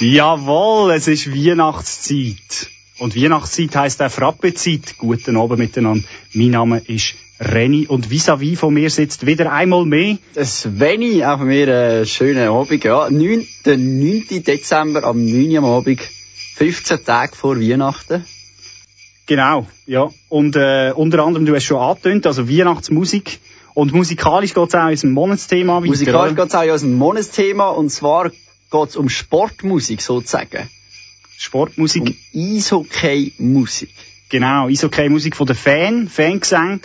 Jawohl, es ist Weihnachtszeit. Und Weihnachtszeit heisst auch Frappezeit. Guten Abend miteinander. Mein Name ist Renny und vis-à-vis von mir sitzt wieder einmal mehr. Sveni, auch mir einen schönen Abend. Ja, 9, der 9. Dezember am 9. Uhr am Abend, 15 Tage vor Weihnachten. Genau, ja. Und äh, unter anderem, du hast schon angetönt, also Weihnachtsmusik. Und musikalisch geht es auch unserem Monatsthema weiter. Musikalisch geht es auch unserem Monatsthema und zwar geht es um Sportmusik sozusagen. Sportmusik. Um Eishockey-Musik. Genau, Eishockey-Musik von den Fan, Fangesang.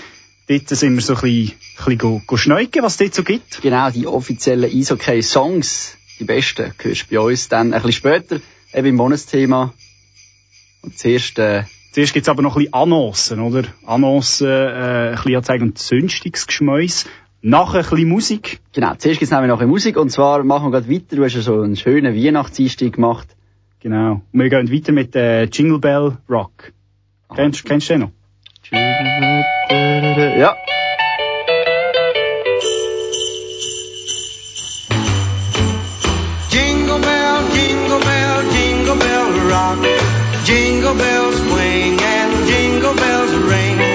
Dort sind wir so ein bisschen, ein bisschen go, schneuken, was es dort so gibt. Genau, die offiziellen Eishockey-Songs, die besten, hörst du bei uns dann ein bisschen später, eben im Monatsthema. Und zuerst, äh, Zuerst gibt's aber noch ein bisschen Annoncen, oder? Annoncen, äh, ein bisschen anzeigen und Zündungsgeschmäus. Nachher ein bisschen Musik. genau, zuerst gibt's nämlich noch ein Musik und zwar machen wir gerade weiter, du hast ja so einen schönen Weihnachtseinstieg gemacht. Genau. Und wir gehen weiter mit äh, Jingle Bell Rock. Kennst, kennst du den noch? Ja. Jingle bell, jingle bell, jingle bell rock. Jingle bells swing and jingle bells ring.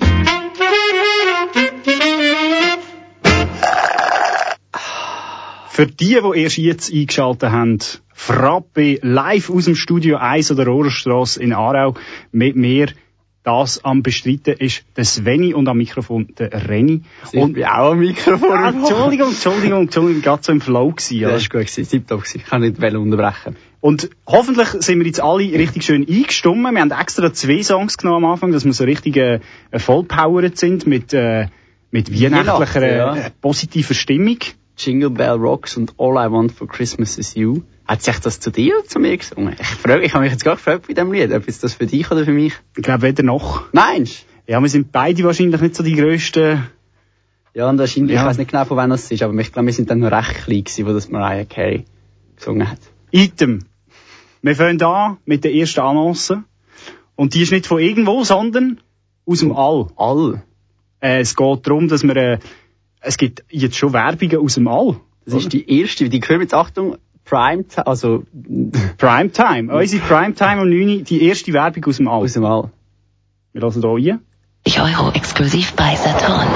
Für die, die erst jetzt eingeschaltet haben, Frappe live aus dem Studio 1 oder Rohrstrasse in Aarau mit mir. Das am Bestreiten ist der Sveni und am Mikrofon der Reni. Und ich auch am Mikrofon. Ah, Entschuldigung, Entschuldigung, Entschuldigung, gerade so im Flow gewesen. Ja, das war gut, gewesen, tipptopp. Ich kann nicht unterbrechen. Und hoffentlich sind wir jetzt alle richtig schön eingestimmt. Wir haben extra zwei Songs genommen am Anfang, dass wir so richtig äh, vollpowered sind mit, äh, mit weihnachtlicher, ja. äh, positiver Stimmung. Jingle Bell Rocks und All I Want for Christmas is You. Hat sich das zu dir oder zu mir gesungen? Ich, frage, ich habe mich jetzt gerade gefragt bei dem Lied, ob jetzt das für dich oder für mich. Ich glaube, weder noch. Meinst Ja, wir sind beide wahrscheinlich nicht so die grössten. Ja, und wahrscheinlich, Ja. ich weiß nicht genau, von wann das ist, aber ich glaube, wir sind dann noch recht klein gewesen, wo das Mariah Carey gesungen hat. Item. Wir fangen an mit der ersten Annonce. Und die ist nicht von irgendwo, sondern aus dem All. All. Äh, es geht darum, dass wir, äh, es gibt jetzt schon Werbungen aus dem All. Das ist die erste, die hören jetzt, Achtung, Prime, also, Primetime. Unsere Primetime um 9 Uhr, die erste Werbung aus dem All. aus dem All. Wir lassen hier rein. Euro exklusiv bei Saturn.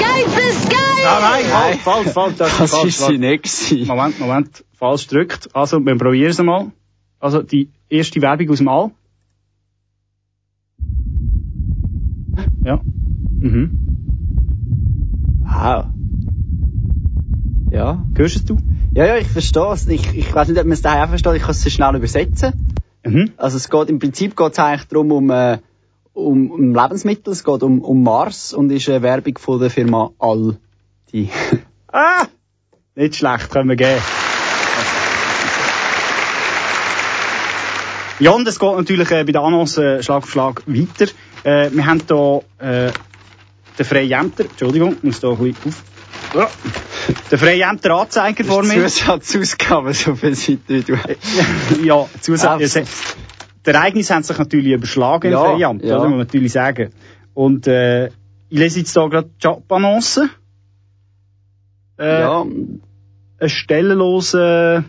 Ah, nein, falsch, falsch, falsch, das ist Das falsch. ist sie nicht gewesen. Moment, Moment, falsch gedrückt. Also, wir probieren es mal. Also, die erste Werbung aus dem All. Ja. Mhm. Wow. Ja. Hörst es du? Ja, ja, ich verstehe es. Ich, ich weiß nicht, ob man es auch versteht. Ich kann es sehr schnell übersetzen. Mhm. Also es geht, im Prinzip geht es eigentlich darum, um, äh, um, um Lebensmittel. Es geht um, um Mars und ist eine Werbung von der Firma All. Die. Ah! Nicht schlecht, können wir geben. Ja, und es geht natürlich äh, bei der Annonce äh, Schlag auf Schlag weiter. Äh, wir haben hier äh, den Freiämter, Entschuldigung, ich muss da ein bisschen auf... Ja. Den Freiämter Anzeiger vor mir. Zusatzausgaben, so viel Seite wie du ja, Zusatz. Die Ereignisse haben sich natürlich überschlagen Ja, im Freiamt, ja. oder? Muss man natürlich sagen. Und äh, ich lese jetzt hier gerade die Jobannonce. Äh, Ja, Ein stellenloser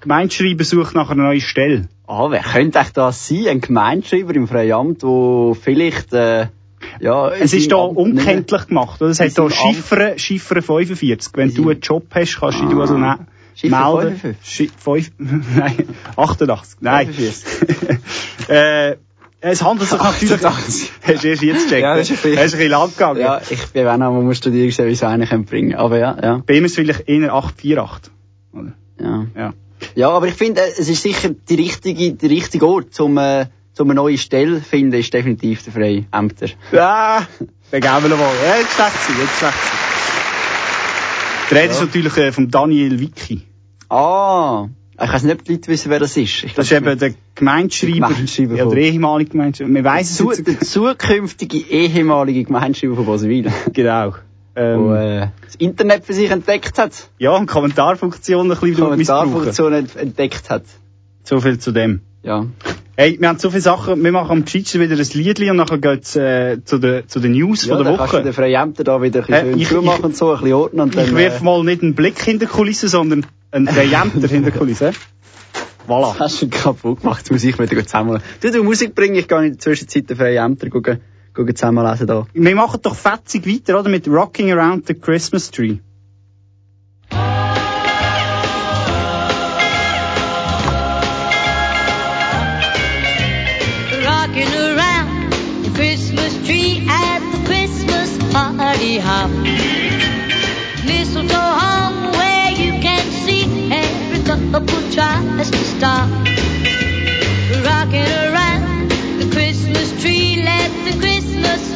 Gemeindeschreiber sucht nach einer neuen Stelle. ah, wer könnte echt das sein? Ein Gemeinschreiber im Freiamt, wo vielleicht, äh, ja... Es ist hier unkenntlich gemacht. Oder? Es hat hier Amt- Chiffre, Chiffre 45. Wenn du einen Job hast, kannst du dich also ne Chiffre melden. 55? Chi- fünf- Nein, 88. Nein. 45. äh, es handelt sich natürlich... 88. Hast du erst jetzt gecheckt? Ja, das ist du ein bisschen lang gegangen? Ja, ich bin auch noch mal studieren, gesehen, wie es einen bringen Aber ja, ja, Bei ihm ist es vielleicht eher 848. Oder? ja. Ja. Ja, aber ich finde, es ist sicher die richtige, der richtige Ort, zum, äh, zum eine neue Stelle zu finden, ist definitiv der Freiämter. Ja, dann geben wir mal. Ja, jetzt schlecht sein, jetzt schlecht sein. Die Rede ist natürlich äh, von Daniel Wicki. Ah, ich weiß nicht, ob die Leute wissen, wer das ist. Ich Das ist glaub, eben der Gemeindeschreiber, Der Gemeindeschreiber ja, der ehemalige Gemeindeschreiber. Wir weiss es zu, der zukünftige ehemalige Gemeinschreiber von Bosenwil, genau. wo Ähm, äh, das Internet für sich entdeckt hat, ja, und Kommentarfunktion ein bisschen. Kommentarfunktion ent entdeckt hat. So viel zu dem. Ja. Hey, wir haben so viele Sachen, wir machen am gescheitsten wieder ein Liedli und nachher geht's äh, zu den zu den News ja, von der dann kannst du den Woche. Freiämter da wieder ein Äh, bisschen ich- schön zumachen ich- und so, ein bisschen ordnen und dann... Ich wirf äh, mal nicht einen Blick hinter die Kulisse, sondern einen Präempter hinter die Kulisse. Voilà. Hast du kaputt gemacht, muss ich wieder zusammen. Du, du Musik bringen, ich gehe in der Zwischenzeit den Freiämter gucken, gucken zusammenlesen da. Wir machen doch fetzig weiter, oder? Mit Rocking Around the Christmas Tree.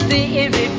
Christmas spirit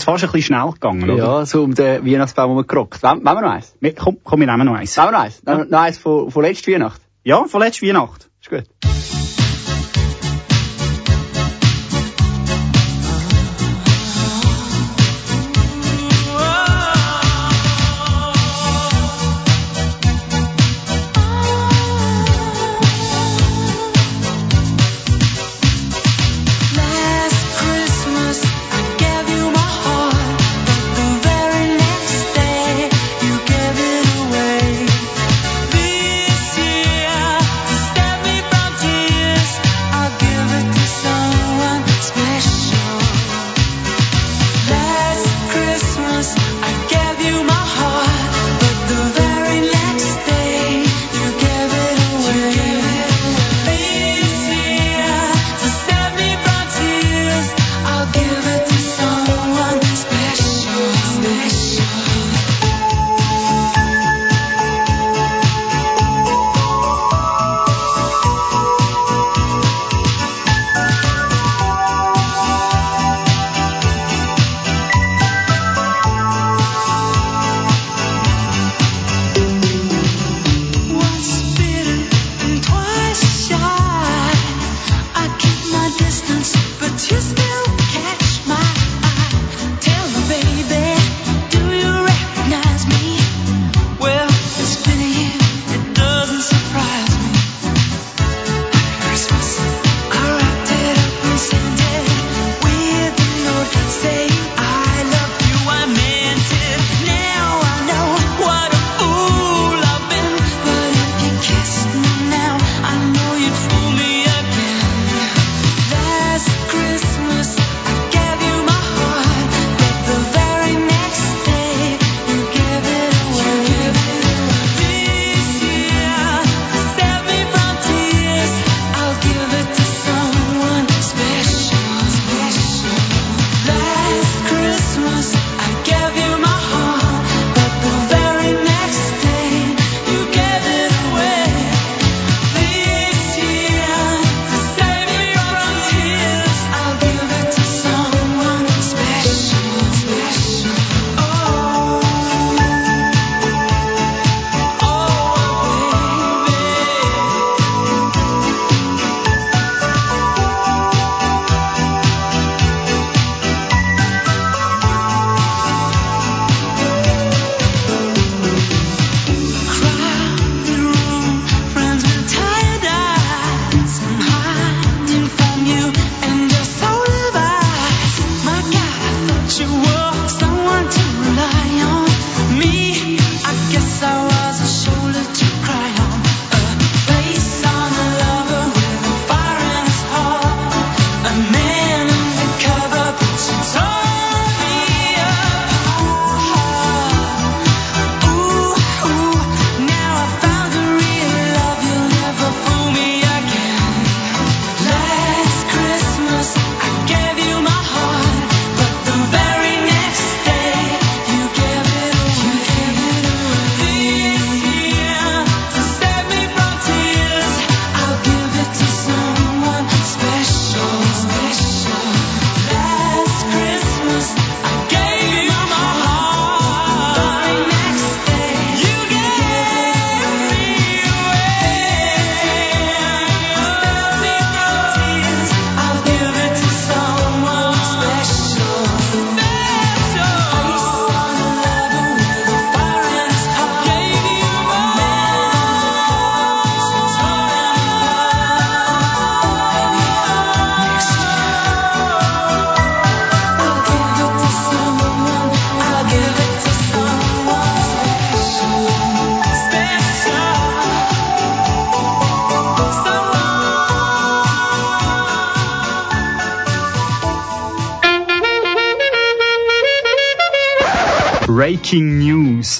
jetzt fast ein bisschen schnell gegangen, oder? Ja, so um den Weihnachtsbaum herumgerockt. Wollen wir noch eins? Wir- Komm, komm, wir nehmen noch eins. Wollen wir noch eins? Noch, noch eins von, von letzter Weihnacht. Ja, von letzter Weihnacht. Ist gut.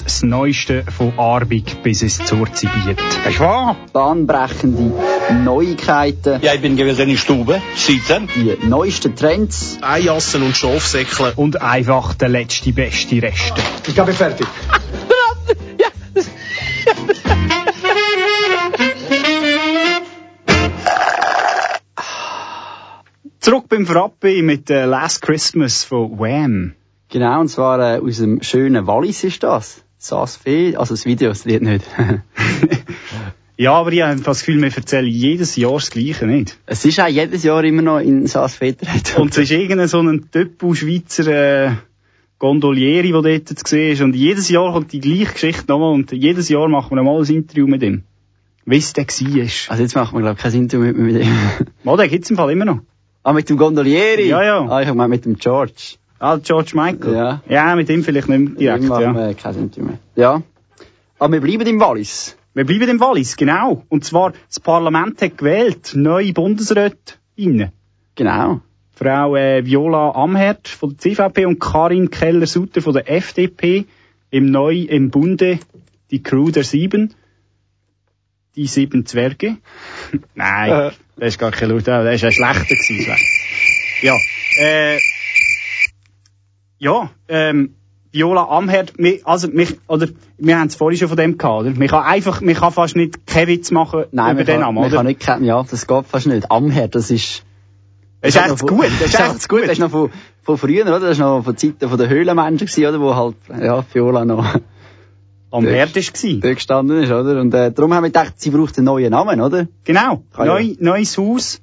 Das Neueste von Arbig bis ins Zurzibiet. Ist wahr? Bahnbrechende Neuigkeiten, Ja, ich bin gewesen in der Stube, sitzen. die neuesten Trends, Eijassen und Schafsäckle. Und einfach der letzte beste Reste. Ich glaube, fertig. Zurück beim Frappe mit äh, Last Christmas von Wham. genau, und zwar äh, aus dem schönen Wallis ist das. Saas Fee, also das Video, das Lied nicht. Ja, aber ich habe das Gefühl, wir erzählen jedes Jahr das Gleiche, nicht? es ist auch jedes Jahr immer noch in Saas. Und es ist irgendein so ein Töppu-Schweizer äh, Gondolieri, der dort zu sehen ist. Und jedes Jahr kommt die gleiche Geschichte nochmal und jedes Jahr machen wir mal ein Interview mit ihm. Wie es der war. Also jetzt machen wir, glaube ich, kein Interview mit, mit dem. Mal, den gibt's im Fall immer noch. ah, mit dem Gondolieri? Ja, ja. Ah, ich habe mit dem George. Ah, George Michael. Ja. Ja, mit ihm vielleicht nicht mehr direkt, machen ja. wir kein Interview mehr. Ja. Aber wir bleiben im Wallis. Wir bleiben im Wallis, genau. Und zwar, das Parlament hat gewählt, neue Bundesrätinnen. Genau. Frau äh, Viola Amherd von der CVP und Karin Keller-Sutter von der FDP im neu im Bunde die Crew der Sieben. Die sieben Zwerge. Nein, das ist gar kein Laut, das ist ein schlechter gewesen. Ja, äh, ja, ähm, Viola Amherd, also, mich, oder, wir haben es vorhin schon von dem gehabt, oder? Man kann einfach, man kann fast nicht keinen Witz machen Nein, über man den Namen, man oder? kann nicht. Ja, das geht fast nicht. Amherd, das ist... Das ist echt zu gut, das ist echt zu gut. Das ist noch von, von früher, oder? Das ist noch von Zeiten von den Höhlenmenschen gewesen, oder? Wo halt, ja, Viola noch Amherd ist gewesen. dort gestanden ist, oder? Und, äh, darum haben wir gedacht, sie braucht einen neuen Namen, oder? Genau, Kann ja. neu, neues Haus.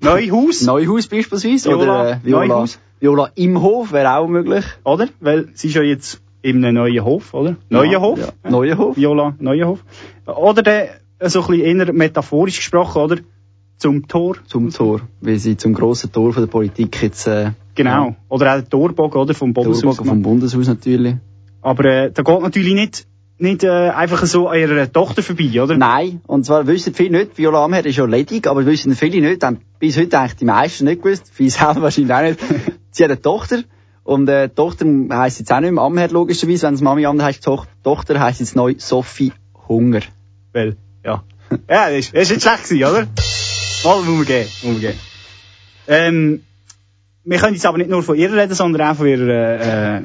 Neuhaus, Neuhaus beispielsweise, Viola, oder, äh, Viola, Neuhaus. Viola im Hof wäre auch möglich. oder? Weil sie ist ja jetzt einem neuen Hof, oder? Neuen Hof? Ja, neuen Hof. Viola, neuer Hof. Oder der, so ein bisschen eher metaphorisch gesprochen, oder? Zum Tor. Zum Tor, weil sie zum grossen Tor von der Politik jetzt, äh, Genau. Oder auch der Torbogen, oder? Vom Bundeshaus. Torbogen vom Bundeshaus natürlich. Aber, äh, da geht natürlich nicht, nicht, äh, einfach so an ihrer Tochter vorbei, oder? Nein, und zwar wissen viele nicht, Viola Amherd ist ja ledig, aber wissen viele nicht, haben bis heute eigentlich die meisten nicht gewusst, viele selber wahrscheinlich auch nicht. Sie hat eine Tochter, und äh, die Tochter heisst jetzt auch nicht mehr Amherd logischerweise, wenn es Mami anders heisst, die Toch- Tochter heisst jetzt neu Sophie Hunger. Weil, ja. ja, das ist, das ist nicht schlecht gewesen, oder? Mal, muss man gehen, muss man gehen. Ähm, wir können jetzt aber nicht nur von ihr reden, sondern auch von ihrer, äh,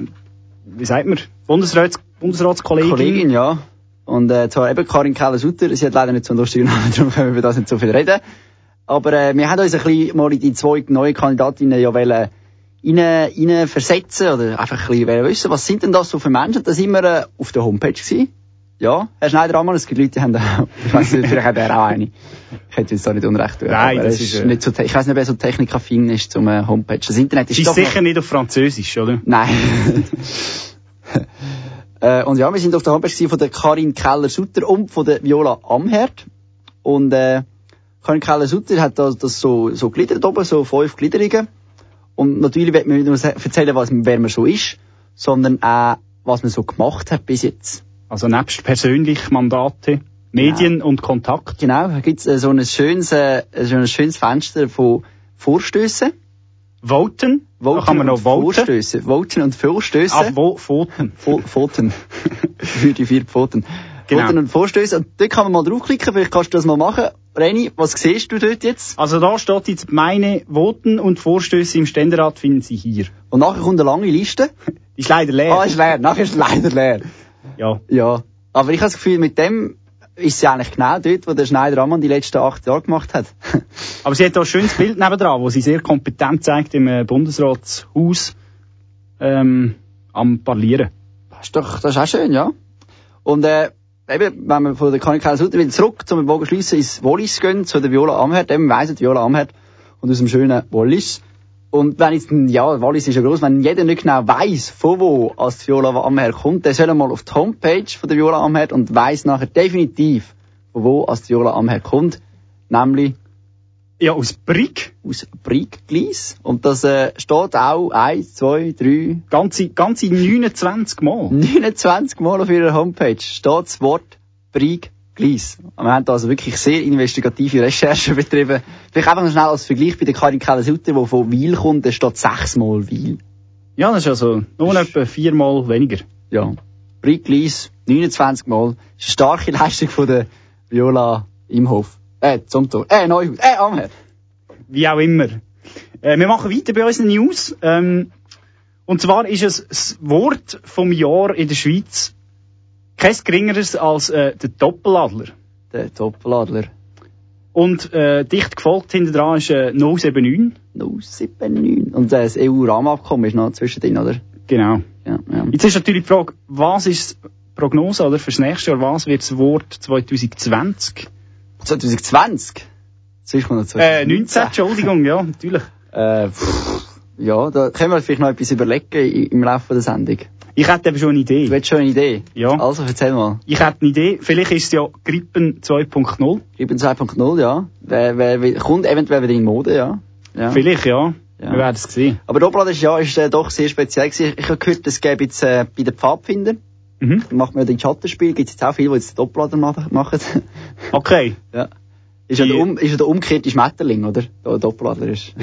wie sagt man, Bundesrats, Bundesratskollegin. Kollegin, ja. Und äh, zwar eben Karin Keller-Sutter, sie hat leider nicht so einen lustigen Namen, darum können wir über das nicht so viel reden. Aber äh, wir haben uns ein bisschen mal in die zwei neuen Kandidatinnen ja wollen rein, rein versetzen oder einfach ein bisschen wissen, was sind denn das so für Menschen? Da sind wir äh, auf der Homepage gewesen. Ja, Herr Schneider-Ammann, es gibt Leute, die haben da, ich weiss nicht, vielleicht hat er auch eine. Ich hätte jetzt da nicht unrecht tun. Nein, das ist, äh, nicht so, ich weiss nicht, wer so technikaffin ist zum äh, Homepage. Das Internet ist Sie ist doch sicher noch, nicht auf Französisch, oder? Nein. äh, und ja, wir sind auf der Homepage von der Karin Keller-Sutter und von der Viola Amherd. Und äh, Karin Keller-Sutter hat das, das so, so gliedert oben, so fünf Gliederungen. Und natürlich wird man nicht nur erzählen, was, wer man so ist, sondern auch, was man so gemacht hat bis jetzt. Also nebst persönlich Mandate, Medien und Kontakt. Genau, da gibt's äh, so ein schönes, äh, so ein schönes Fenster von Vorstößen. Voten. Voten da kann man noch voten. Vorstöße. Voten und Vorstöße. Ah, wo, Voten. Pfoten. Für die vier Pfoten. Genau. Pfoten und Vorstöße. Und dort kann man mal draufklicken, vielleicht kannst du das mal machen. Reni, was siehst du dort jetzt? Also da steht jetzt, meine Voten und Vorstöße im Ständerat finden Sie hier. Und nachher kommt eine lange Liste. Die ist leider leer. Ah, ist leer. Nachher ist leider leer. Ja. Ja. Aber ich habe das Gefühl, mit dem ist sie eigentlich genau dort, wo der Schneider Ammann die letzten acht Jahre gemacht hat. Aber sie hat da ein schönes Bild nebendran, wo sie sehr kompetent zeigt im äh, Bundesratshaus ähm, am Parlieren. Das ist doch, das ist auch schön, ja. Und, äh, eben, wenn wir von der Kanikale Sutter wieder zurück zum Bogen schliessen ins Wallis gehen, zu der Viola Amherd, eben weiss Viola Amherd, und aus dem schönen Wallis. Und wenn jetzt, ja, Wallis ist ja gross, wenn jeder nicht genau weiss, von wo als die Viola Amherd kommt, dann soll er mal auf die Homepage von der Viola Amherd und weiss nachher definitiv, von wo als die Viola Amherd kommt, nämlich Ja, aus Brick. aus Brigglis. Und das äh, steht auch eins, zwei, drei, Ganze, ganze 29 Mal. 29 Mal auf ihrer Homepage steht das Wort Brigglis. Wir haben da also wirklich sehr investigative Recherchen betrieben. Vielleicht einfach noch schnell als Vergleich bei der Karin Keller-Sutter, die von Weil kommt, da steht sechsmal Weil. Ja, das ist also nur etwa viermal weniger. ja, Bricklis, 29 Mal. Das ist eine starke Leistung von der Viola Imhof. Äh, zum Tor. Äh, Neuhaus. Äh, Amher. Wie auch immer. Äh, wir machen weiter bei unseren News. Ähm, und zwar ist es das Wort vom Jahr in der Schweiz kein geringeres als äh, der Doppeladler. Der Doppeladler. Und äh, dicht gefolgt hinter dran ist äh, 079. 079. Und äh, das EU-Rahmenabkommen ist noch zwischendrin, oder? Genau. Ja, ja. Jetzt ist natürlich die Frage, was ist die Prognose oder fürs nächste Jahr, was wird das Wort 2020? 2020? Sonst kommt noch Äh, 19, Entschuldigung, ja, natürlich. Äh, pff, ja, da können wir vielleicht noch etwas überlegen im Laufe der Sendung. Ich hätte eben schon eine Idee. Du hättest schon eine Idee? Ja. Also, erzähl mal. Ich hätte eine Idee, vielleicht ist es ja Grippen 2.0. Grippen 2.0, ja. Wer, wer, wer, kommt eventuell wieder in Mode, ja. ja. Vielleicht, ja. Ja. Wir werden es sehen. Aber Doppelrad ist ja ist, äh, doch sehr speziell gewesen. Ich habe gehört, es gäbe jetzt äh, bei den Pfadfindern, Mhm. man ja den Schattenspiel, gibt es jetzt auch viele, die jetzt den Doppelrader machen. machen. Okay. ja. Ist ja, der, um, ist ja der umgekehrte Schmetterling, oder? Der Doppelradler ist.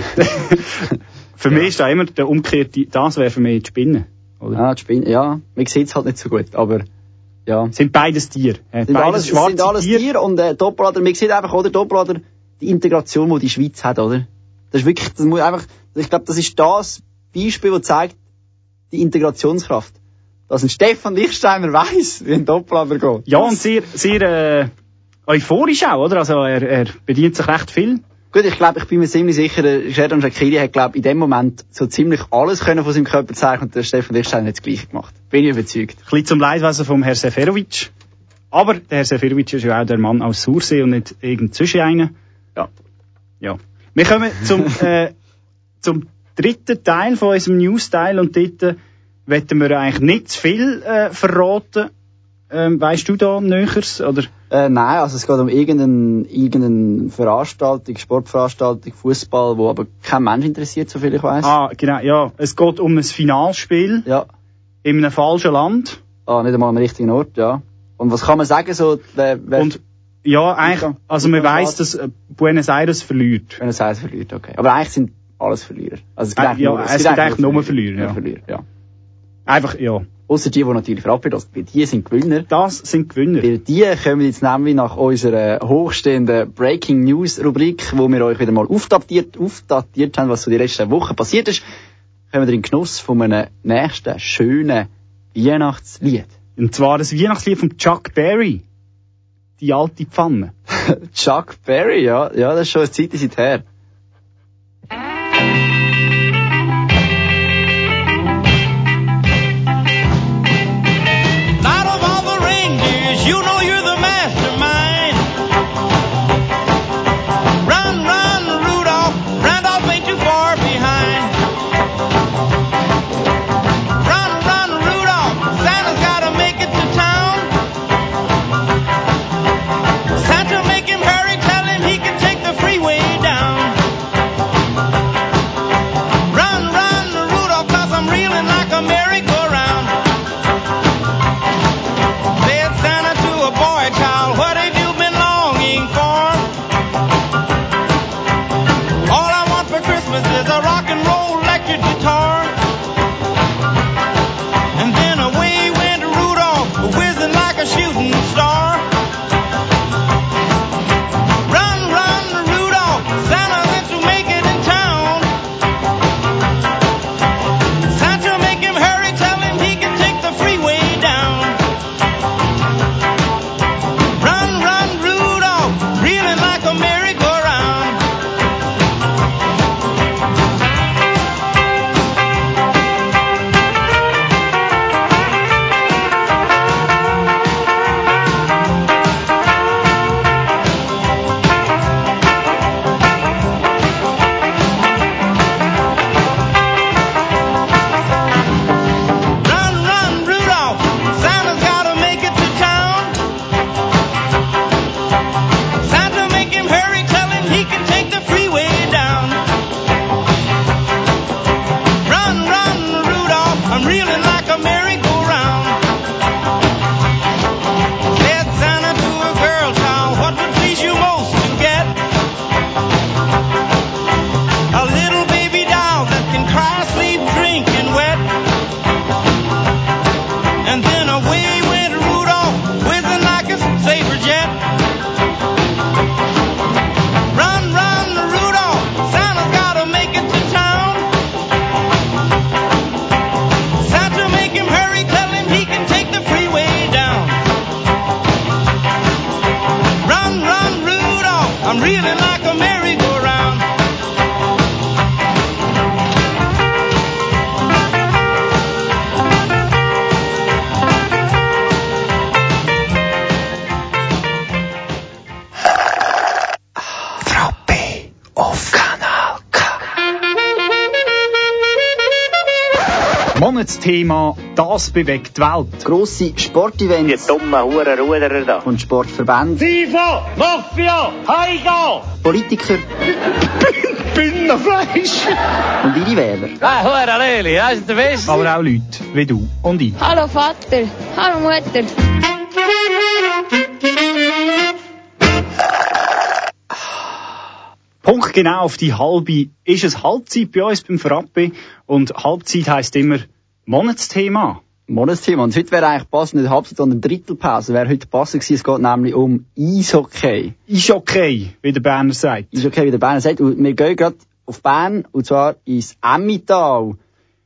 Für mich ist da immer der umgekehrte, das wäre für mich die Spinne. Oder? ja, die Spinne, ja. Man sieht es halt nicht so gut, aber, ja. Sind beides Tiere. Äh, sind beides alles, sind alles Tiere. Tiere und äh, Doppelradler, man sieht einfach, oder, Doppelradler, die Integration, die die Schweiz hat, oder? Das ist wirklich, das muss einfach, ich glaube, das ist das Beispiel, das zeigt die Integrationskraft. Dass ein Stefan Lichtsteiner weiss, wie ein Doppelradler geht. Ja, und sehr, sehr äh, euphorisch auch, oder? Also er, er bedient sich recht viel. Gut, ich glaube, ich bin mir ziemlich sicher, der Sheridan Shakiri hat, glaube in dem Moment so ziemlich alles können von seinem Körper zeigen und der Stefan Lichtsteiner hat das Gleiche gemacht. Bin ich überzeugt. Ein bisschen zum Leidwesen vom Herrn Seferovic. Aber der Herr Seferovic ist ja auch der Mann aus Sursee und nicht irgend zwischen einen. Ja. Ja. Wir kommen zum, äh, zum dritten Teil von unserem News-Teil und dort wollen wir eigentlich nicht zu viel äh, verraten. Ähm, weißt du da Näheres? Oder? Äh, nein, also es geht um irgendeine, irgendeine Veranstaltung, Sportveranstaltung, Fußball, wo aber kein Mensch interessiert, soviel ich weiß. Ah, genau, ja. Es geht um ein Finalspiel Ja. in einem falschen Land. Ah, nicht einmal am richtigen Ort, ja. Und was kann man sagen, so, wer, wer Und ja, eigentlich, also man weiss, dass äh, Buenos Aires verliert. wenn er es verliert, okay. Aber eigentlich sind alles Verlierer. Also es Äh, ja, es gibt eigentlich nur Verlierer, ja. Verlierer, ja. Einfach, ja. Ausser die, die natürlich verabredet sind, die sind Gewinner. Das sind Gewinner. Weil die kommen jetzt nämlich nach unserer hochstehenden Breaking News Rubrik, wo wir euch wieder mal aufdatiert, aufdatiert haben, was so die letzten Wochen passiert ist, kommen wir in den Genuss von einem nächsten schönen Weihnachtslied. Und zwar das Weihnachtslied von Chuck Berry. Die alte Pfanne. Chuck Berry, ja, ja, das ist schon eine Zeit Zeit her. You know Monatsthema, das bewegt die Welt. Grosse Sportevents dummen Hurenruderer da. und Sportverbände, FIFA, Mafia, Heiga! Politiker Bündnerfleisch! und ihre Wähler. Ah, Hurenleli, das ist der Beste. Aber auch Leute wie du und ich. Hallo Vater, hallo Mutter. Punkt genau auf die halbe ist es Halbzeit bei uns beim Frappe und Halbzeit heisst immer Monatsthema. Monatsthema. Und heute wäre eigentlich passend nicht Halbzeit, sondern Drittelpause. Wäre heute passend gewesen. Es geht nämlich um Eishockey. Ist okay, wie der Berner sagt. Eishockey, wie der Berner sagt. Und wir gehen gerade auf Bern, und zwar ins Emmital.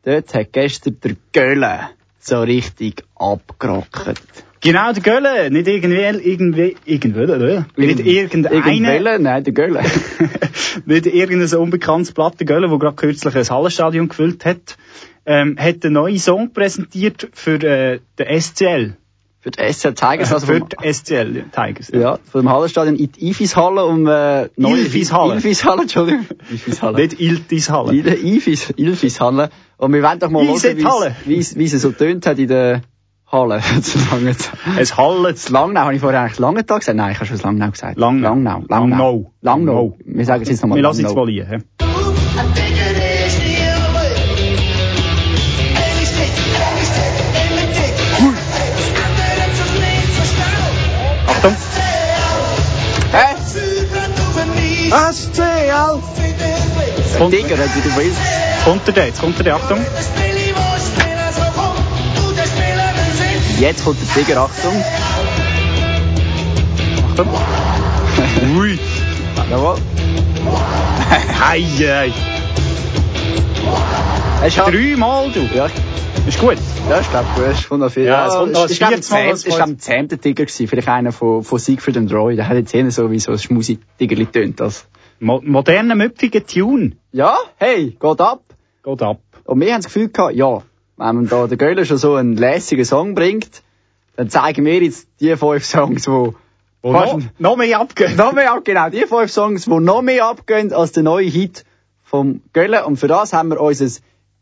Dort hat gestern der Gölle so richtig abgerockt. Genau, der Gölle, nicht irgendwie, irgendwie, irgendwie, äh, nicht irgendeine, Irgendwelle? Nein, der Gölle. nicht irgendein unbekanntes Blatt, der Gölle, der gerade kürzlich ein Hallenstadion gefüllt hat, ähm, hat einen neuen Song präsentiert für äh, den SCL. Für die SC Tigers, also für die SCL Tigers. ja, vom Hallenstadion in die Ifishalle um, äh, neue- Ilfishalle. Ilfishalle, Entschuldigung. Ilfishalle. Nicht Iltis Halle. Il- Ilfis, Ilfishalle. Und wir wollen doch mal hören, Halle. wie es- wie es so tönt hat in der Halle. Es Hallen Das Langnau, habe ich vorher eigentlich Langenthal gesagt? Nein, ich habe schon das Langnau gesagt. Langnau. Langnau. Langnau. Langnau. Langnau. Wir sagen es jetzt nochmal Wir lassen jetzt Langnau. mal liegen. Achtung. Hä? Kommt, Digger hat wieder Wild. kommt er da, jetzt kommt er da, Achtung. Jetzt kommt der Digger, Achtung. Achtung. Ui. Jawohl. Hei, hei. Dreimal, du. Ja, Ist gut. ja, ich glaube, du hast von viel. Ja, es kommt noch es ein ist, glaub, viertes Mal, zehn- was es glaub, ein zehnter Digger gewesen. Vielleicht einer von, von Siegfried und Roy. Der hat jetzt eher so wie so ein Schmusi-Diggerli tönt das. Mo moderner, müpfiger Tune. Ja, hey, geht ab. Geht ab. Und wir haben das Gefühl gehabt, ja, wenn man da der Göller schon so einen lässigen Song bringt, dann zeigen wir jetzt die fünf Songs, wo Wo noch, noch mehr abgehen. noch mehr ab, genau, die fünf Songs, wo noch mehr abgehen als der neue Hit vom Göller. Und für das haben wir unser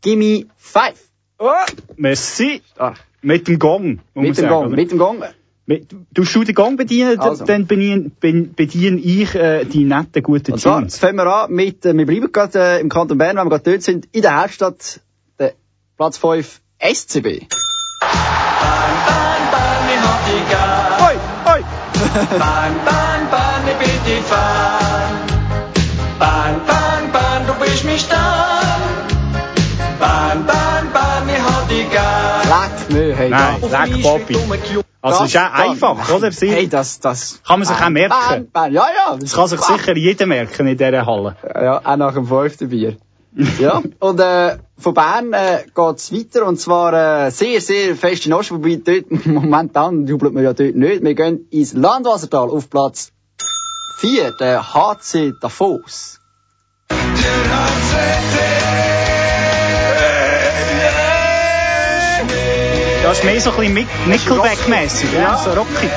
Gimme Five. Oh, Merci. stark. Mit dem Gong. Mit dem Gong, mit dem Gong. Mit, du du den Gong bedienen, Also. dann bediene, ich äh, die netten, guten Und zwar Tunes. fangen wir an mit, äh, wir bleiben gerade äh, im Kanton Bern, wenn wir gerade dort sind, in der Hauptstadt, der Platz 5, SCB. Oi, oi. Bahn, Bahn, Bahn, ich bin die Fahn. Bahn, Bahn, Leck, nö, hey, Nein, da. leck Bobby. Also, ist auch Das- einfach, oder? Sie- Hey, das, das. Kann man sich auch merken. Bahn, Bahn, ja, ja. Das kann sich sicher jeder merken in dieser Halle. Ja, auch nach dem fünften Bier. ja, und äh, von Bern äh, geht's weiter, und zwar äh, sehr, sehr fest in Ost, wobei dort momentan jubelt man ja dort nicht. Wir gehen ins Landwassertal auf Platz 4, der HC Davos. Das ist mehr so ein bisschen Nickelback-mässig, ja? So rockig.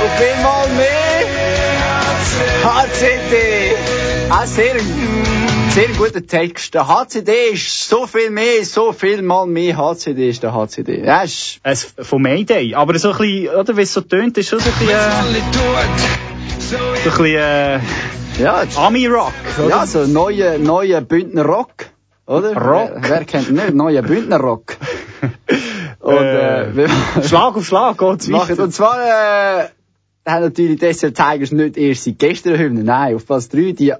Und viermal mehr HCD. Auch sehr, sehr guter Text. Der HCD ist so viel mehr, so viel mal mehr HCD ist der HCD. Ja, ist, Es, von Mayday. Aber so ein bisschen, oder wie es so tönt, ist schon so ein bisschen, äh, so ein bisschen, äh, ja, Ami-Rock, oder? ja, so neue, neue Bündner Rock. Oder? Rock. Wer, wer kennt nicht? Neue Bündner Rock. Und, äh, Äh, Schlag auf Schlag geht's weiter. Und zwar, äh, haben natürlich die SCL Tigers nicht erst seit gestern Hymne. Nein, auf Platz 3 die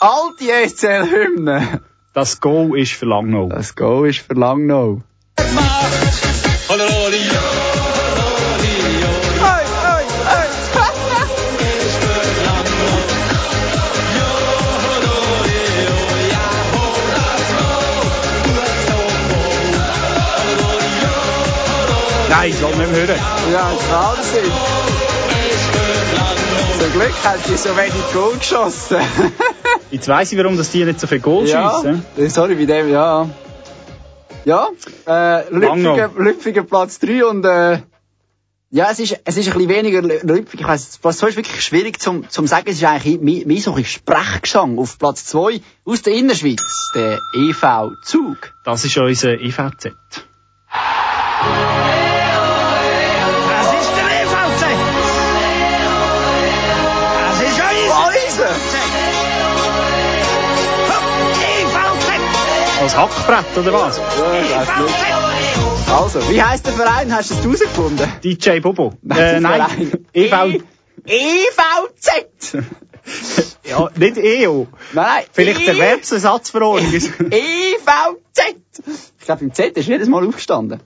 alte SCL Hymne. Das Go ist für Langnau. Das Go ist für Langnau. Nein, ich will nicht mehr hören. Ja, das ist Wahnsinn. Zum Glück hat sie so wenig Goal geschossen. Jetzt weiss ich, warum dass die nicht so viel Goal ja, schiessen. äh, sorry, bei dem, ja. Ja, äh. Lüpfiger, Lüpfiger Platz 3 und, äh, Ja, es ist, es ist ein bisschen weniger lüpfig. Ich weiss, was so ist wirklich schwierig zum, zum sagen. Es ist eigentlich mehr, mehr so ein Sprechgesang. Auf Platz zwei aus der Innerschweiz, der EV Zug. Das ist unser EVZ. Als Hackbrett, oder was? Also, wie heisst der Verein? Hast du es herausgefunden? DJ Bobo. Nein, Äh, nein. EV... EVZ! Ja, nicht EO. Nein, Vielleicht der E- Werbesersatzverordnung. EVZ! Ich glaube, im Z ist jedes Mal aufgestanden.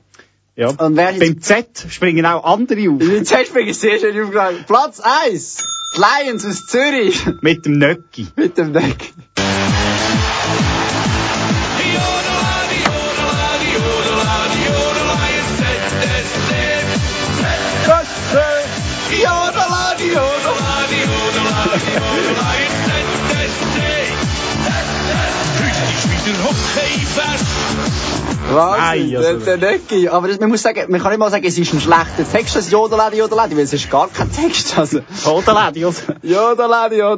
ja. Und wer. Beim Z springen auch andere auf. Im Z ich sehr schön aufgestanden. Platz 1. Die Lions aus Zürich. Mit dem Nöcki. Mit dem Deck. Wahnsinn, der, also- der Necki. Aber das, man muss sagen, man kann nicht mal sagen, es ist ein schlechter Text, das Jodeladi, Jodeladi, weil es ist gar kein Text. Also? Jodeladi, Jodeladi. Ja,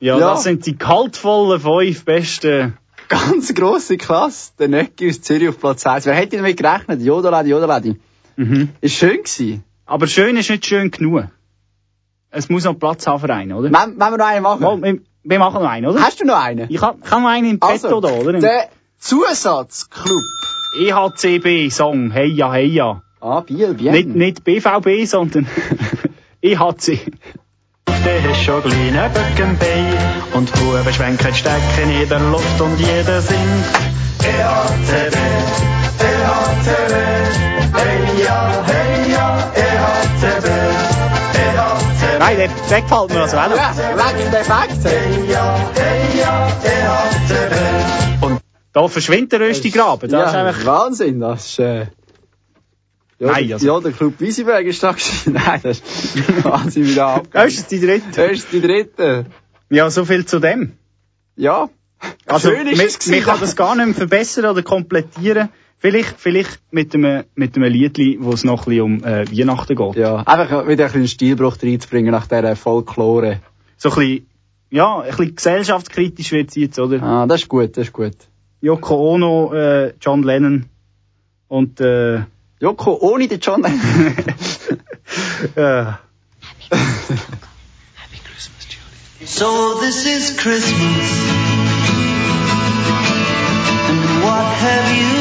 Ja. das sind die kaltvollen fünf besten. Ganz grosse Klasse. Der Necki aus Zürich auf Platz 1. Wer hätte damit gerechnet? Jodeladi, Jodeladi. Mhm. Ist schön gewesen. Aber schön ist nicht schön genug. Es muss noch Platz haben für einen, oder? Wenn, wenn wir noch einen machen. Mal, wir, machen noch einen, oder? Hast du noch einen? Ich habe hab noch einen im Petto da, oder? Der Zusatzclub. EHCB-Song, hey ja, hey ja. Ah, Biel, Biel. Nicht, nicht BVB, sondern EHC. Der hat schon kleine Böckenbein und die Buben schwenken die Stecken in der Luft und jeder singt EHCB, EHCB, hey ja, hey ja, EHCB, EHCB. Nein, der, der gefällt mir also auch noch. Ja, leck den Effekt. EHCB. Und Da verschwindet der Röstigraben. Das ist ja, einfach... Wahnsinn, das ist, äh, ja, Nein, der- also- ja, der Club Wiesenberg ist da gewesen. Nein, das ist Wahnsinn wieder ab. Das ist die dritte. Das ist die dritte. Ja, so viel zu dem. Ja. Also, Schön ist man, es gewesen. man kann das gar nicht mehr verbessern oder komplettieren. Vielleicht, vielleicht mit einem, mit einem Liedli, wo es noch ein bisschen um äh, Weihnachten geht. Ja, einfach wieder ein bisschen Stilbruch reinzubringen nach dieser Folklore. So ein bisschen, ja, ein bisschen gesellschaftskritisch wird es jetzt, oder? Ah, das ist gut, das ist gut. Yoko Ono, äh, John Lennon und, äh, Joko, ohne den John. äh, So this is Christmas. And what have you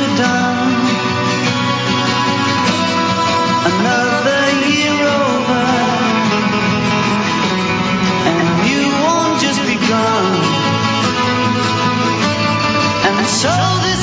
so this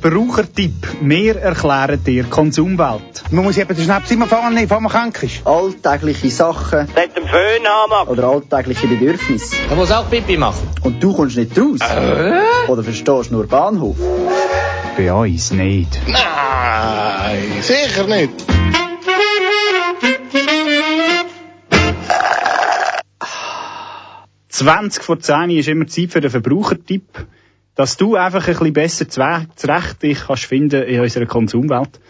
Verbrauchertipp. Wir erklären dir Konsumwelt. Man muss eben den Schnaps immer nehmen, bevor man krank ist. Alltägliche Sachen Nicht den Föhn haben. oder alltägliche Bedürfnisse. Er muss auch Pipi machen. Und du kommst nicht raus. Oder verstehst nur Bahnhof. Bei uns nicht. Nein, sicher nicht. 20 vor 10 ist immer Zeit für den Verbrauchertipp, dass du einfach ein bisschen besser zurecht dich kannst finden in unserer Konsumwelt.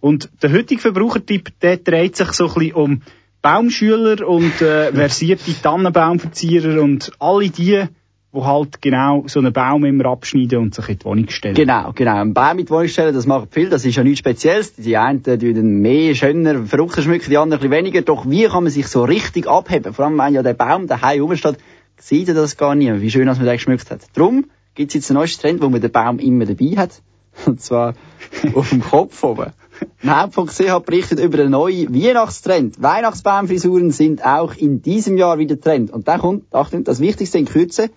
Und der heutige Verbrauchertipp, der dreht sich so ein bisschen um Baumschüler und äh, versierte Tannenbaumverzieher und alle die, die halt genau so einen Baum immer abschneiden und sich in die Wohnung stellen. Genau, genau. Ein Baum mit Wohnung stellen, das macht viel, das ist ja nichts Spezielles. Die einen tun den mehr, schöner, verrückter schmücken, die anderen ein bisschen weniger. Doch wie kann man sich so richtig abheben? Vor allem, wenn ja der Baum daheim rumsteht, sieht er das gar nicht, wie schön dass man den geschmückt hat. Drum gibt's jetzt einen neuen Trend, wo man den Baum immer dabei hat. Und zwar auf dem Kopf oben. Haupt.ch berichtet über einen neuen Weihnachtstrend. Weihnachtsbaumfrisuren sind auch in diesem Jahr wieder Trend. Und da kommt, Achtung, das Wichtigste in Kürze,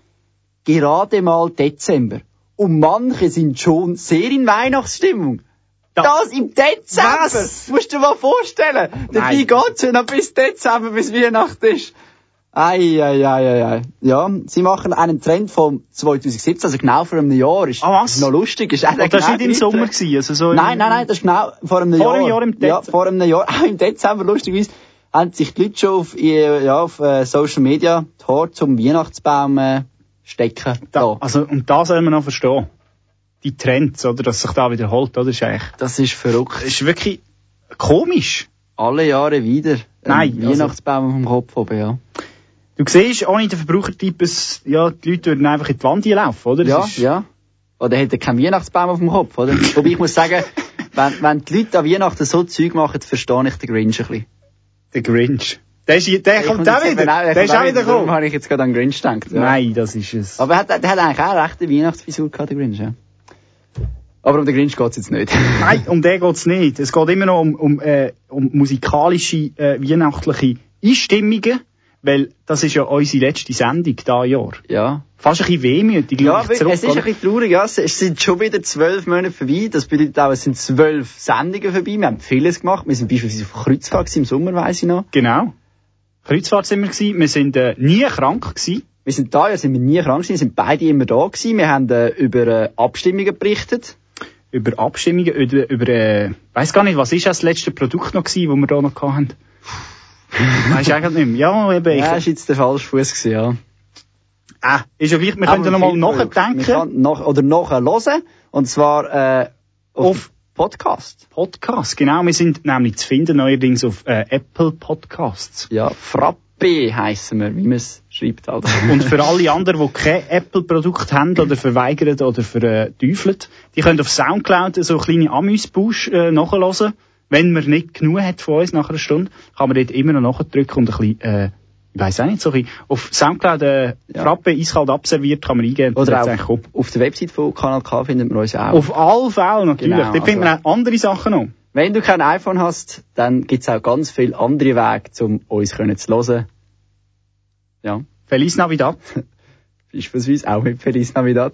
gerade mal Dezember. Und manche sind schon sehr in Weihnachtsstimmung. Das im Dezember! Was? Musst du dir mal vorstellen. Dabei geht's ja noch bis Dezember, bis Weihnachten ist. Ei, ei, ei, ei, ei. Ja, sie machen einen Trend von 2017, also genau vor einem Jahr. Ist Ah, was? noch lustig. Ist Und das genau war nicht im Sommer, gewesen, also so Nein, nein, nein, das ist genau vor einem Vor Jahr. einem Jahr im Ja, Dezember. vor einem Jahr. Auch im Dezember, lustigerweise, haben sich die Leute schon auf, äh, ja, auf äh, Social Media die Haare zum Weihnachtsbaum äh, stecken. Da, also, und da soll man noch verstehen. Die Trends, oder, dass sich da wiederholt, oder, ist eigentlich, Das ist verrückt. das ist wirklich komisch. Alle Jahre wieder. Nein, Ein also- Weihnachtsbaum auf dem Kopf oben, ja. Du siehst, ohne den Verbrauchertyp, ja, die Leute würden einfach in die Wand laufen, oder? Das Ja, ja. Oder hat er keinen Weihnachtsbaum auf dem Kopf, oder? Wobei ich muss sagen, wenn, wenn die Leute an Weihnachten so Zeug machen, verstehe ich den Grinch ein bisschen. Der Grinch. Der, ist, der Ich kommt auch wieder. auch- Der ist auch wieder gekommen. habe ich jetzt gerade an Grinch gedacht. Ja. Nein, das ist es. Aber er hat, der hat eigentlich auch eine rechte Weihnachtsfrisur gehabt, der Grinch, ja. Aber um den Grinch geht's jetzt nicht. Nein, um den geht's nicht. Es geht immer noch um, um, äh, um musikalische, äh, weihnachtliche Einstimmungen, weil das ist ja unsere letzte Sendung da Jahr. ja. Fast ein bisschen wehmütig. Ja, wirklich, es ist zurück, ein bisschen traurig, ja. Es sind schon wieder zwölf Monate vorbei. Das bedeutet auch, es sind zwölf Sendungen vorbei. Wir haben vieles gemacht. Wir sind beispielsweise auf Kreuzfahrt im Sommer, weiss ich noch. Genau. Kreuzfahrt sind wir gewesen. Wir sind äh, nie krank gewesen. Wir sind da, ja, sind wir nie krank gewesen, sind beide immer da gewesen. Wir haben äh, über äh, Abstimmungen berichtet. Über Abstimmungen, über, über äh, weiss gar nicht, was ist das letzte Produkt noch gewesen, das wir da noch hatten? Weiss ich eigentlich nicht mehr. Ja, eben, ich, Ja, ist jetzt der falsche Fuß gewesen, ja. ah, ist ja gleich, wir können ja noch mal viel Produkt. Man nachdenken. Nach, oder nachhören. Und zwar, äh, auf, Auf- Podcast. Podcast, genau. Wir sind nämlich zu finden neuerdings auf äh, Apple Podcasts. Ja, Frappe heissen wir, wie man es schreibt halt. Und für alle anderen, die kein Apple-Produkt haben oder verweigern oder verteufeln, die können auf Soundcloud so kleine Amüsbusch äh, nachhören. Wenn man nicht genug hat von uns nach einer Stunde, kann man dort immer noch nachdrücken und ein bisschen, äh, ich weiss auch nicht, so ein bisschen, auf Soundcloud äh, Ja. Frappe eiskalt abserviert kann man eingeben. Oder auch auf der Website von Kanal K findet man uns auch. Auf alle Fälle natürlich. Genau, Dort findet man also- auch andere Sachen noch. Wenn du kein iPhone hast, dann gibt's auch ganz viele andere Wege, um uns können zu hören. Ja. Feliz Navidad. Beispielsweise auch mit Feliz Navidad.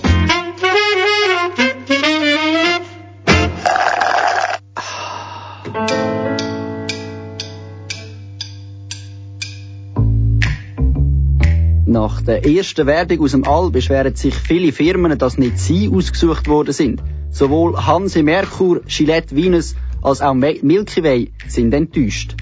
Nach der ersten Werbung aus dem All beschweren sich viele Firmen, dass nicht sie ausgesucht worden sind. Sowohl Hanse Merkur, Gillette Venus als auch Milky Way sind enttäuscht.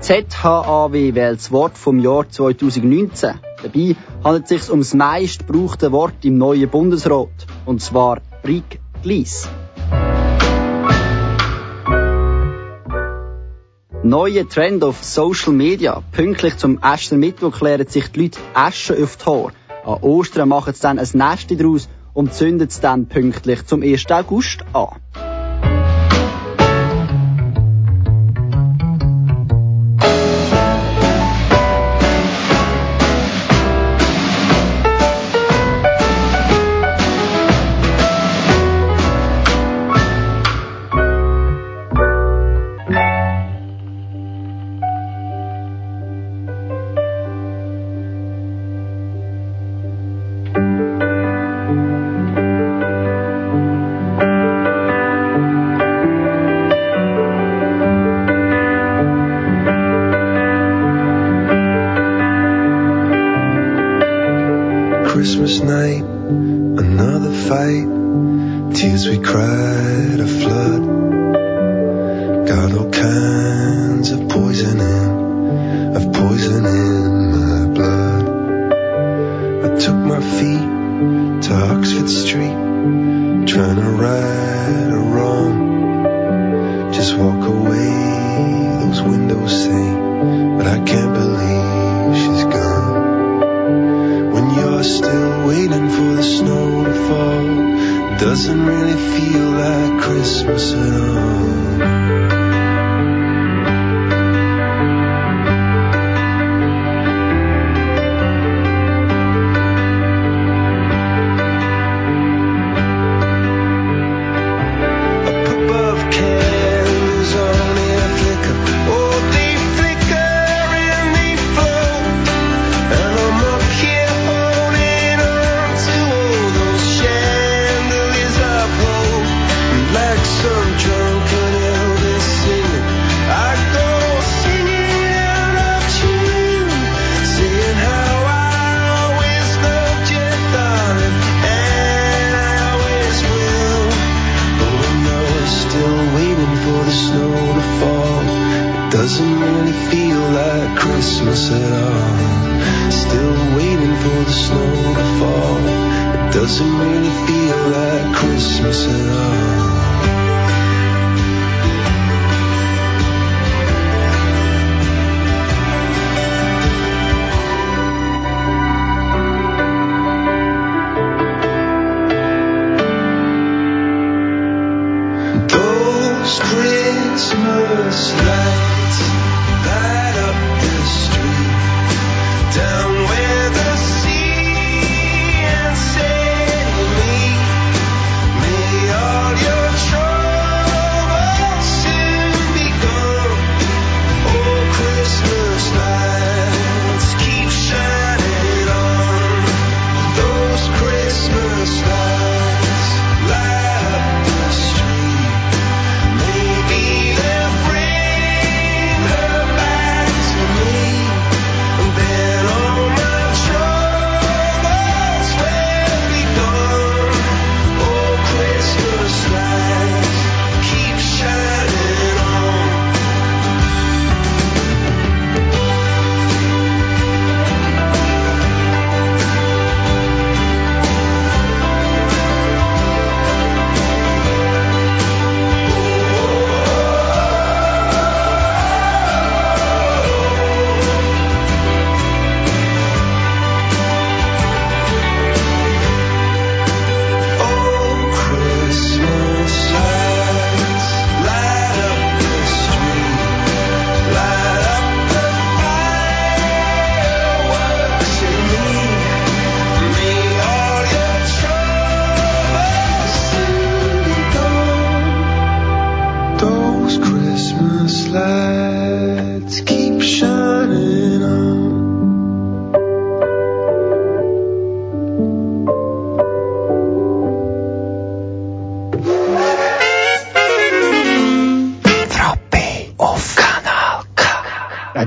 ZHAW wählt das Wort vom Jahr 2019. Dabei handelt es sich um das meist gebrauchte Wort im neuen Bundesrat. Und zwar Brick Glies. Neuer Trend auf Social Media. Pünktlich zum Mittwoch klären sich die Leute Asche auf die Haare. An Ostern machen sie dann ein Nest daraus und zünden es dann pünktlich zum 1. August an.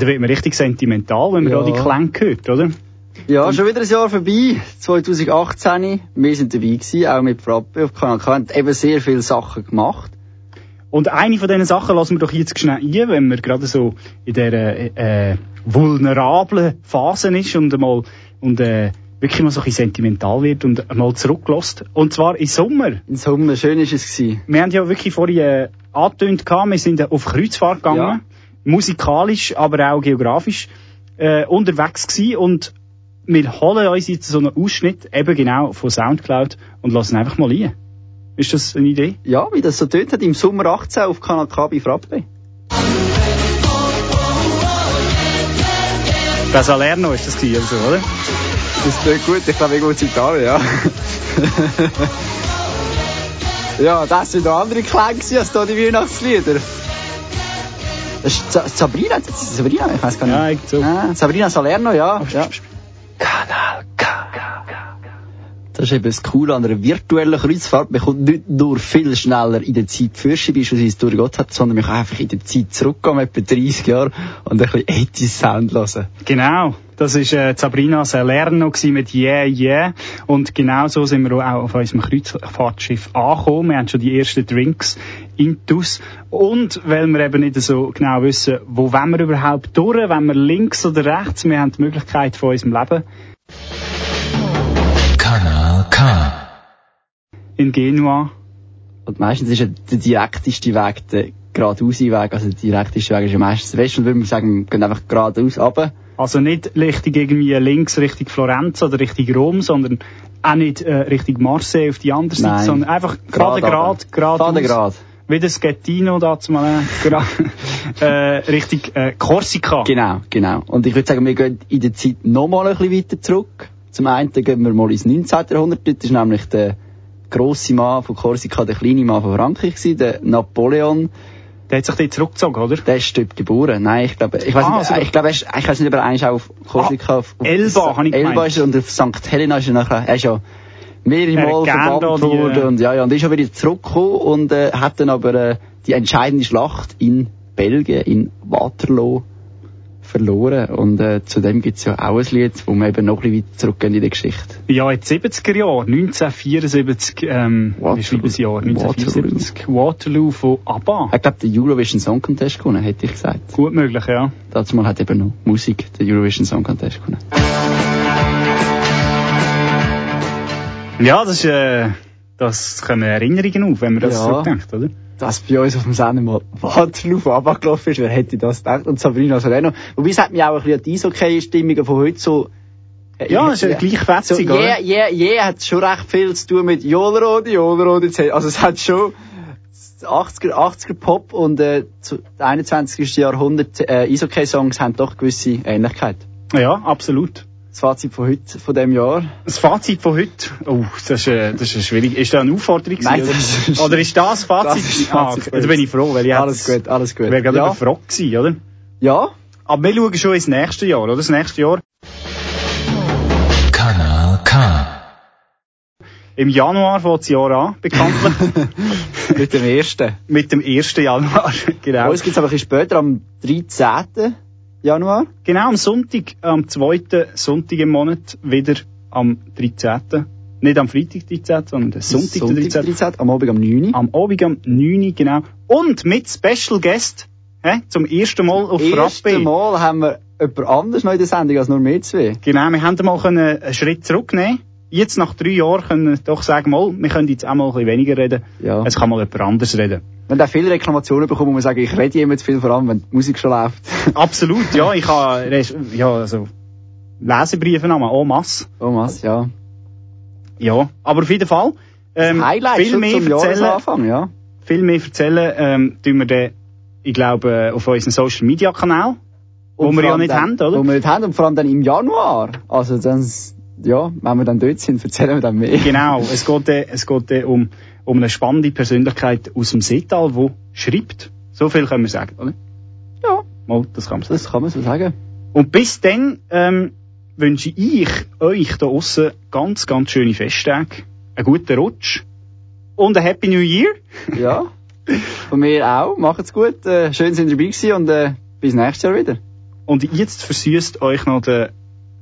Da wird man richtig sentimental, wenn man Ja. da die Klänge hört, oder? Ja, schon wieder ein Jahr vorbei. 2018. Wir sind dabei gewesen, auch mit Frappe auf Kanal K. Haben eben sehr viele Sachen gemacht. Und eine von diesen Sachen lassen wir doch jetzt schnell ein, wenn man gerade so in dieser äh, vulnerablen Phase ist und einmal und, äh, wirklich mal so ein bisschen sentimental wird und einmal zurücklässt. Und zwar im Sommer. Im Sommer, schön ist es gewesen. Wir haben ja wirklich vorhin äh, angetönt, wir sind auf Kreuzfahrt gegangen, Ja. Musikalisch, aber auch geografisch äh, unterwegs gewesen und wir holen uns jetzt so einen Ausschnitt eben genau von Soundcloud und lassen einfach mal ein. Ist das eine Idee? Ja, wie das so tönt hat im Sommer 18 auf Kanal K bei Frappe. Das Salerno ist das gewesen, also, oder? Das klingt gut, ich glaube, irgendwo in Italien, ja. ja, das sind noch andere Klänge als hier die Weihnachtslieder. Das ist Sa- Sabrina, Sabrina, ich weiß gar nicht. Ja, irgend so. Ah, Sabrina Salerno, ja. ja. Kanal K. Das ist eben das Coole an einer virtuellen Kreuzfahrt. Man kommt nicht nur viel schneller in der Zeit Fürsche beispielsweise durch Gott hat, sondern man kann einfach in der Zeit zurückgehen, etwa 30 Jahre, und ein bisschen 80 Sound hören. Genau. Das ist äh, Sabrina Salerno mit Yeah, Yeah. Und genau so sind wir auch auf unserem Kreuzfahrtschiff angekommen. Wir haben schon die ersten Drinks intus. Und weil wir eben nicht so genau wissen, wo wollen wir überhaupt durch, wenn wir links oder rechts, wir haben die Möglichkeit von unserem Leben Kanal K. in Genua. Und meistens ist ja der direkteste Weg der geradeaus Weg, also der direkteste Weg ist ja meistens der Westen, und würde man sagen, wir gehen einfach geradeaus runter. Also nicht Richtung irgendwie links, Richtung Florenz oder Richtung Rom, sondern auch nicht äh, Richtung Marseille auf die andere Seite, Nein. sondern einfach gerade, Gerade gerade. Wie das Schettino da mal gerade äh, Richtung äh, Korsika. Genau, genau. Und ich würde sagen, wir gehen in der Zeit nochmal ein bisschen weiter zurück. Zum einen gehen wir mal ins 19. Jahrhundert. Dort ist nämlich der grosse Mann von Korsika, der kleine Mann von Frankreich gewesen, der Napoleon. Der hat sich dort zurückgezogen, oder? Der ist dort geboren. Nein, ich glaube, ich weiß Ah, nicht, sogar. ich glaube, ich weiß nicht, ob er eigentlich auch auf Korsika, auf, auf Elba, habe ich Elba gemeint. ist er und auf St. Helena ist er nachher, er ist ja gern verbannt die, worden äh, und ja, ja, und ist schon wieder zurückgekommen und äh, hat dann aber äh, die entscheidende Schlacht in Belgien, in Waterloo, verloren. Und äh, zudem gibt's ja auch ein Lied, wo wir eben noch ein bisschen weiter zurückgehen in der Geschichte. Ja, in die 70er Jahre, 1974, ähm, wie schreiben das Jahr? 1974. Waterloo von ABBA. Ich glaube, der Eurovision Song Contest gewonnen, hätte ich gesagt. Gut möglich, ja. Dazu mal hat eben noch Musik den Eurovision Song Contest gewonnen. Ja, das ist, äh, das kommen Erinnerungen auf, wenn man das Ja. zurückdenkt, oder? Dass bei uns auf dem Sender mal Waterloo von ABBA gelaufen ist, wer hätte das gedacht? Und Sabrina Sereno. Wobei es hat mich auch ein bisschen an die Eishockey-Stimmungen von heute so... äh, Ja, ist ja gleich so, fetzig, oder? yeah, yeah, yeah, hat schon recht viel zu tun mit Jolerode, Jolerode. Also es hat schon 80er, 80er Pop und äh, zu 21. Jahrhundert äh, Eishockey-Songs haben doch gewisse Ähnlichkeit. Ja, absolut. Das Fazit von heute, von dem Jahr. Das Fazit von heute, oh, das ist, äh, das ist schwierig. Ist da eine Aufforderung Nein, gewesen, das ist- oder? ist das das Fazit? Das ist das ah, Fazit okay. Da bin ich froh, weil ich Alles gut, alles gut. wäre gerade Ja. überfragt gewesen, oder? Ja. Aber wir schauen schon ins nächste Jahr, oder? Das nächste Jahr. Kanal K. Im Januar fängt das Jahr an, bekanntlich. Mit dem ersten. Mit dem 1. Januar, genau. Bei uns gibt's aber ein bisschen später, am 13. Januar. Genau, am Sonntag, am zweiten Sonntag im Monat, wieder am 13. Nicht am Freitag 13., sondern der Sonntag, der 13. 13. Am Abend am 9. Am Abend am 9. genau. Und mit Special Guest, hä, zum ersten Mal auf Frappe. Mal haben wir jemand anders noch in der Sendung als nur wir zwei. Genau, wir haben mal einen Schritt zurücknehmen Jetzt nach drei Jahren können wir doch sagen, mal, wir können jetzt auch mal ein bisschen weniger reden. Ja. Es kann mal jemand anderes reden. Haben auch viele Reklamationen bekommen, wo wir sagen, ich rede immer zu viel, vor allem wenn die Musik schon läuft. Absolut, ja. Ich habe, ja, also, Lesebriefe nochmal, en masse. Oh was, ja. Ja, aber auf jeden Fall. Ähm, Highlight viel mehr zum erzählen, ja. viel mehr erzählen, ähm, tun wir dann, ich glaube, auf unseren Social Media Kanal, wo wir ja nicht dann, haben, oder? Wo wir nicht haben und vor allem dann im Januar. Also dann, ja, wenn wir dann dort sind, erzählen wir dann mehr. Genau, es geht, äh, es geht äh, um, um eine spannende Persönlichkeit aus dem Seetal, die schreibt. So viel können wir sagen, oder? Ja. Mal, das kann man sagen. Das kann man so sagen. Und bis dann ähm, wünsche ich euch da außen ganz, ganz schöne Festtage, einen guten Rutsch und ein Happy New Year. Ja. Von mir auch. Macht's gut. Äh, schön sind ihr dabei gewesen und äh, bis nächstes Jahr wieder. Und jetzt versüßt euch noch der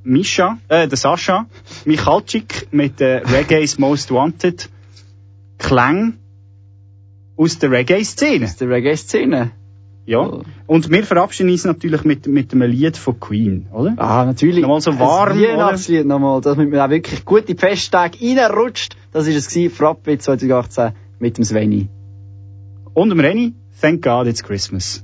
Mischa, äh, der Sascha Michalczyk mit der Reggae's Most Wanted Klang aus der Reggae-Szene. Aus der Reggae-Szene. Ja. Und wir verabschieden uns natürlich mit, mit einem Lied von Queen, oder? Ah, natürlich. Nochmal so warm, Ein Weihnachtslied nochmal, dass man auch wirklich gut in die Festtage reinrutscht. Das ist es gewesen, Frappe 2018 mit dem Sveni. Und dem Renny, Thank God It's Christmas.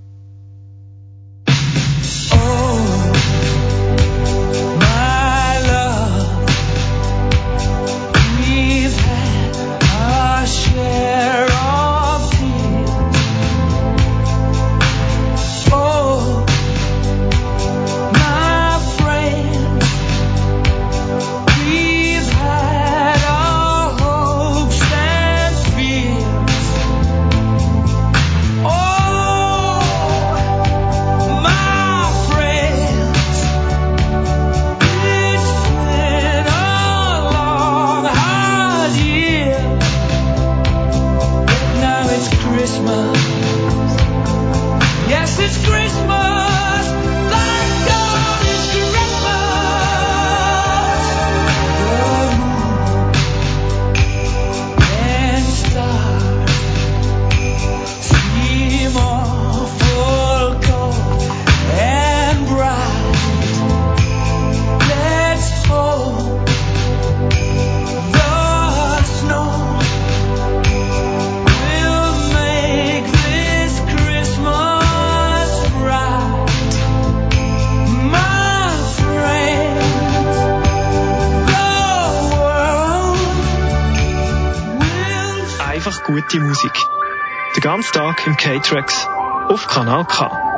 Tag im K-Trax auf Kanal K.